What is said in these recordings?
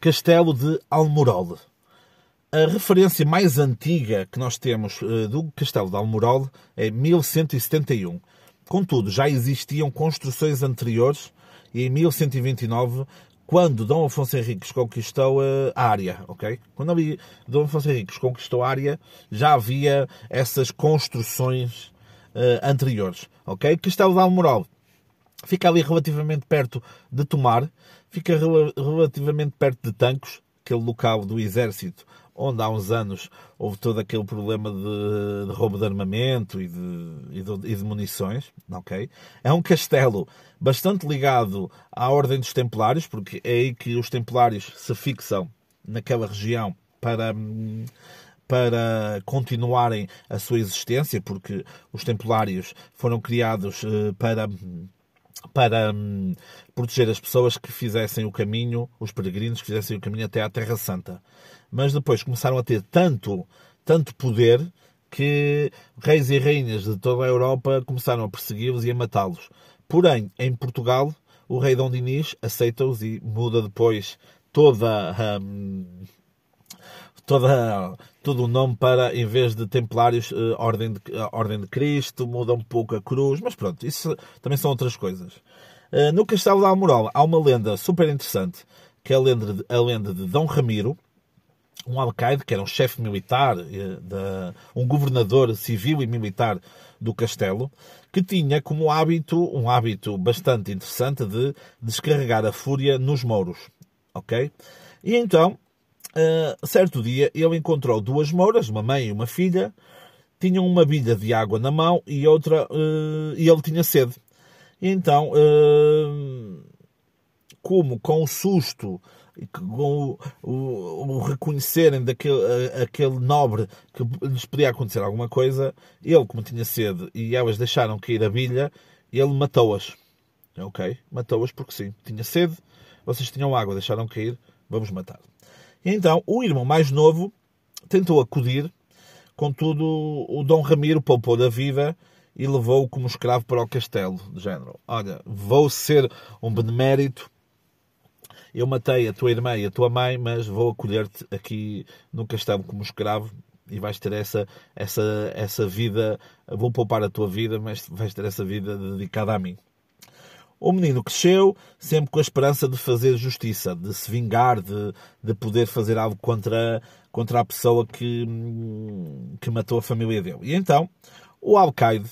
Castelo de Almorol. A referência mais antiga que nós temos uh, do Castelo de Almorol é 1171. Contudo, já existiam construções anteriores e em 1129 quando Dom Afonso Henriques conquistou uh, a área, ok? Quando ali Dom Afonso Henriques conquistou a área, já havia essas construções uh, anteriores, ok? Castelo de Almorol fica ali relativamente perto de Tomar, fica rel relativamente perto de Tancos, aquele local do exército onde há uns anos houve todo aquele problema de, de roubo de armamento e de, e, de, e de, munições, ok? É um castelo bastante ligado à Ordem dos Templários, porque é aí que os Templários se fixam naquela região para, para continuarem a sua existência, porque os Templários foram criados eh, para para hum, proteger as pessoas que fizessem o caminho, os peregrinos que fizessem o caminho até à Terra Santa. Mas depois começaram a ter tanto, tanto poder que reis e rainhas de toda a Europa começaram a persegui-los e a matá-los. Porém, em Portugal, o rei Dom Dinis aceita-os e muda depois toda a, hum, toda, todo o nome para, em vez de Templários, uh, Ordem, de, uh, Ordem de Cristo, muda um pouco a cruz, mas pronto, isso também são outras coisas. Uh, no Castelo de Almorol há uma lenda super interessante, que é a lenda de, a lenda de Dom Ramiro, um alcaide, que era um chefe militar, um governador civil e militar do castelo, que tinha como hábito, um hábito bastante interessante, de descarregar a fúria nos mouros. Ok? E então, uh, certo dia, ele encontrou duas mouras, uma mãe e uma filha, tinham uma bilha de água na mão e outra, uh, e ele tinha sede. E então, uh, como com o susto com o, o, o, reconhecerem daquele aquele nobre que lhes podia acontecer alguma coisa, ele, como tinha sede e elas deixaram cair a bilha, ele matou-as. Ok? Matou-as porque sim. Tinha sede, vocês tinham água, deixaram cair, vamos matar. Então, o irmão mais novo tentou acudir, contudo, o Dom Ramiro poupou da vida e levou-o como escravo para o castelo, de género. Olha, vou ser um benemérito, eu matei a tua irmã e a tua mãe, mas vou acolher-te aqui no castelo como escravo e vais ter essa, essa, essa vida, vou poupar a tua vida, mas vais ter essa vida dedicada a mim. O menino cresceu sempre com a esperança de fazer justiça, de se vingar, de, de poder fazer algo contra, contra a pessoa que, que matou a família dele. E então, o Alcaide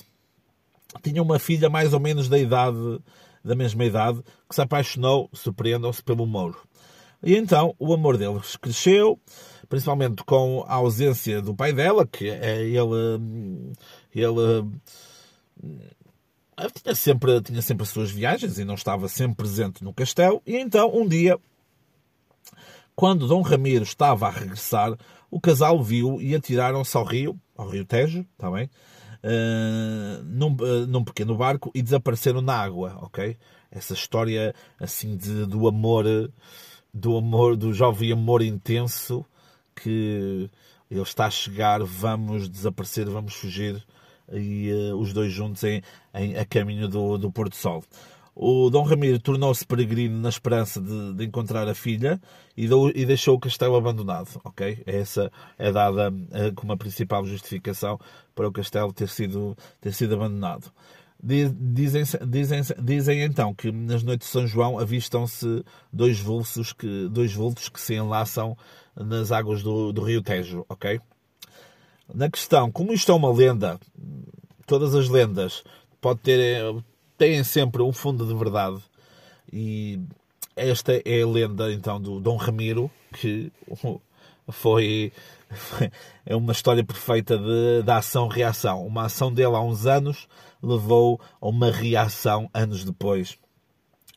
tinha uma filha mais ou menos da idade, da mesma idade, que se apaixonou, surpreendam-se, pelo Mouro. E então, o amor deles cresceu, principalmente com a ausência do pai dela, que é ele, ele tinha sempre, tinha sempre as suas viagens e não estava sempre presente no castelo. E então, um dia, quando Dom Ramiro estava a regressar, o casal viu e atiraram-se ao rio, ao rio Tejo, está bem? Uh, num, uh, num, pequeno barco e desapareceram na água, ok? Essa história assim de, do amor, do amor, do jovem amor intenso que ele está a chegar, vamos desaparecer, vamos fugir e uh, os dois juntos em, em, a caminho do, do Porto Sol. O Dom Ramiro tornou-se peregrino na esperança de, de encontrar a filha e, do, e, deixou o castelo abandonado. Ok? Essa é dada uh, como a principal justificação para o castelo ter sido, ter sido abandonado. Dizem, dizem, dizem então que nas noites de São João avistam-se dois vultos que, dois vultos que se enlaçam nas águas do, do rio Tejo, ok? Na questão, como isto é uma lenda, todas as lendas pode ter, têm sempre um fundo de verdade. E esta é a lenda então do Dom Ramiro, que foi, é uma história perfeita de, de ação-reação. Uma ação dele há uns anos levou a uma reação anos depois,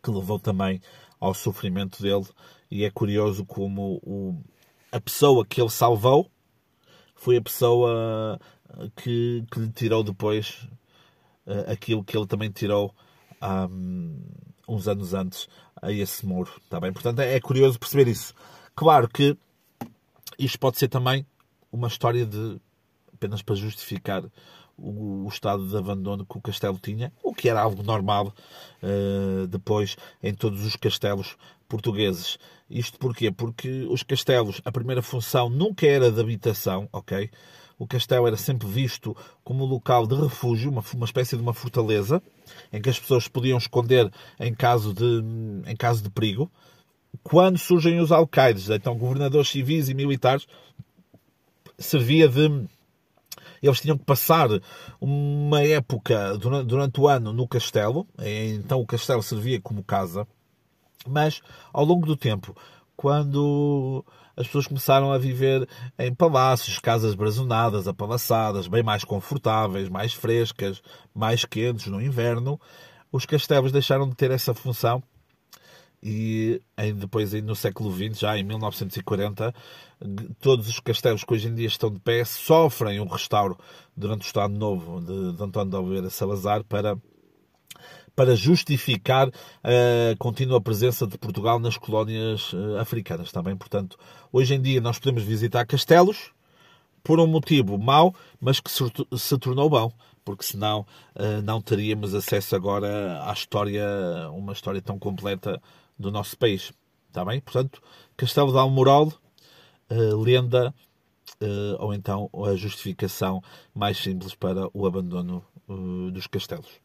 que levou também ao sofrimento dele. E é curioso como o, a pessoa que ele salvou foi a pessoa que, que lhe tirou depois uh, aquilo que ele também tirou um, uns anos antes a esse muro. Está bem? Portanto, é, é curioso perceber isso. Claro que isto pode ser também uma história de apenas para justificar o, o, estado de abandono que o castelo tinha, o que era algo normal uh, depois em todos os castelos portugueses. Isto porquê? Porque os castelos, a primeira função nunca era de habitação, ok? O castelo era sempre visto como um local de refúgio, uma, uma espécie de uma fortaleza, em que as pessoas podiam esconder em caso de, em caso de perigo. Quando surgem os alcaides, então governadores civis e militares, servia de eles tinham que passar uma época durante, durante, o ano no castelo, então o castelo servia como casa, mas ao longo do tempo, quando as pessoas começaram a viver em palácios, casas brazonadas, apalaçadas, bem mais confortáveis, mais frescas, mais quentes no inverno, os castelos deixaram de ter essa função. E depois no século XX, já em 1940, todos os castelos que hoje em dia estão de pé sofrem um restauro durante o Estado Novo de, de António de Oliveira Salazar para para justificar a contínua presença de Portugal nas colónias eh, africanas também. Portanto, hoje em dia nós podemos visitar castelos por um motivo mau, mas que se tornou bom, porque senão eh, não teríamos acesso agora à história, uma história tão completa do nosso país. Está bem? Portanto, Castelo de Almorol, uh, lenda ou então a justificação mais simples para o abandono dos castelos.